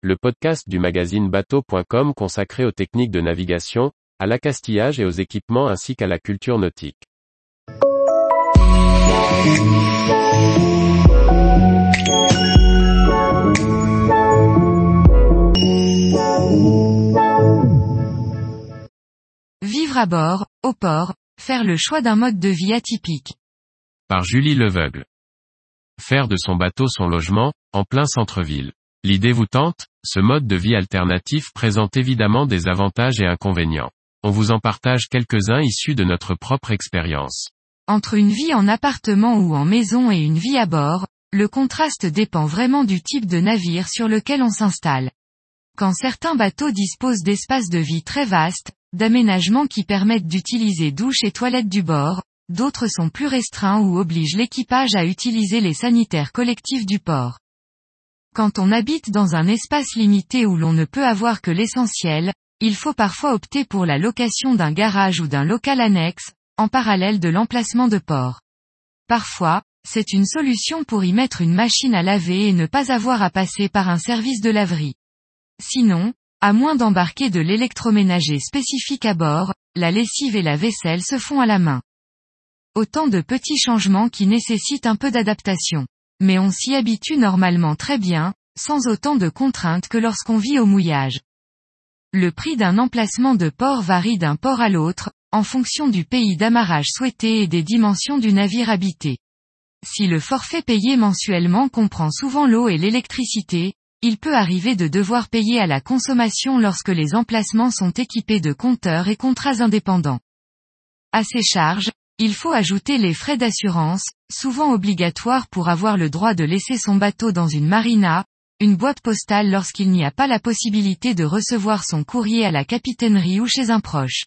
le podcast du magazine bateau.com consacré aux techniques de navigation, à l'accastillage et aux équipements ainsi qu'à la culture nautique. Vivre à bord, au port, faire le choix d'un mode de vie atypique. Par Julie Leveugle. Faire de son bateau son logement, en plein centre-ville. L'idée vous tente? Ce mode de vie alternatif présente évidemment des avantages et inconvénients. On vous en partage quelques-uns issus de notre propre expérience. Entre une vie en appartement ou en maison et une vie à bord, le contraste dépend vraiment du type de navire sur lequel on s'installe. Quand certains bateaux disposent d'espaces de vie très vastes, d'aménagements qui permettent d'utiliser douche et toilettes du bord, d'autres sont plus restreints ou obligent l'équipage à utiliser les sanitaires collectifs du port. Quand on habite dans un espace limité où l'on ne peut avoir que l'essentiel, il faut parfois opter pour la location d'un garage ou d'un local annexe, en parallèle de l'emplacement de port. Parfois, c'est une solution pour y mettre une machine à laver et ne pas avoir à passer par un service de laverie. Sinon, à moins d'embarquer de l'électroménager spécifique à bord, la lessive et la vaisselle se font à la main. Autant de petits changements qui nécessitent un peu d'adaptation. Mais on s'y habitue normalement très bien, sans autant de contraintes que lorsqu'on vit au mouillage. Le prix d'un emplacement de port varie d'un port à l'autre, en fonction du pays d'amarrage souhaité et des dimensions du navire habité. Si le forfait payé mensuellement comprend souvent l'eau et l'électricité, il peut arriver de devoir payer à la consommation lorsque les emplacements sont équipés de compteurs et contrats indépendants. À ces charges, il faut ajouter les frais d'assurance, souvent obligatoires pour avoir le droit de laisser son bateau dans une marina, une boîte postale lorsqu'il n'y a pas la possibilité de recevoir son courrier à la capitainerie ou chez un proche.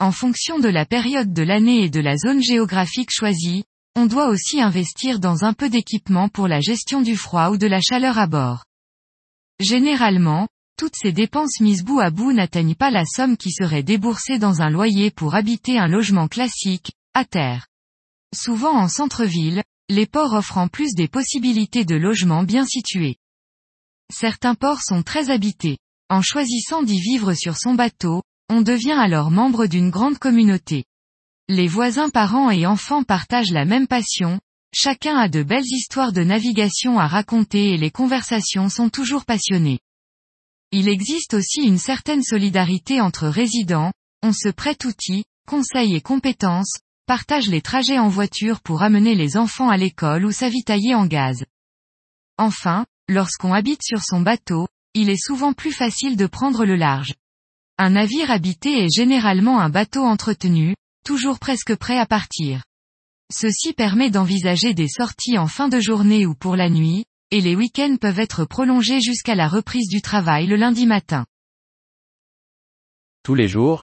En fonction de la période de l'année et de la zone géographique choisie, on doit aussi investir dans un peu d'équipement pour la gestion du froid ou de la chaleur à bord. Généralement, toutes ces dépenses mises bout à bout n'atteignent pas la somme qui serait déboursée dans un loyer pour habiter un logement classique, terre. Souvent en centre-ville, les ports offrent en plus des possibilités de logement bien situés. Certains ports sont très habités. En choisissant d'y vivre sur son bateau, on devient alors membre d'une grande communauté. Les voisins parents et enfants partagent la même passion, chacun a de belles histoires de navigation à raconter et les conversations sont toujours passionnées. Il existe aussi une certaine solidarité entre résidents, on se prête outils, conseils et compétences, partage les trajets en voiture pour amener les enfants à l'école ou s'avitailler en gaz. Enfin, lorsqu'on habite sur son bateau, il est souvent plus facile de prendre le large. Un navire habité est généralement un bateau entretenu, toujours presque prêt à partir. Ceci permet d'envisager des sorties en fin de journée ou pour la nuit, et les week-ends peuvent être prolongés jusqu'à la reprise du travail le lundi matin. Tous les jours,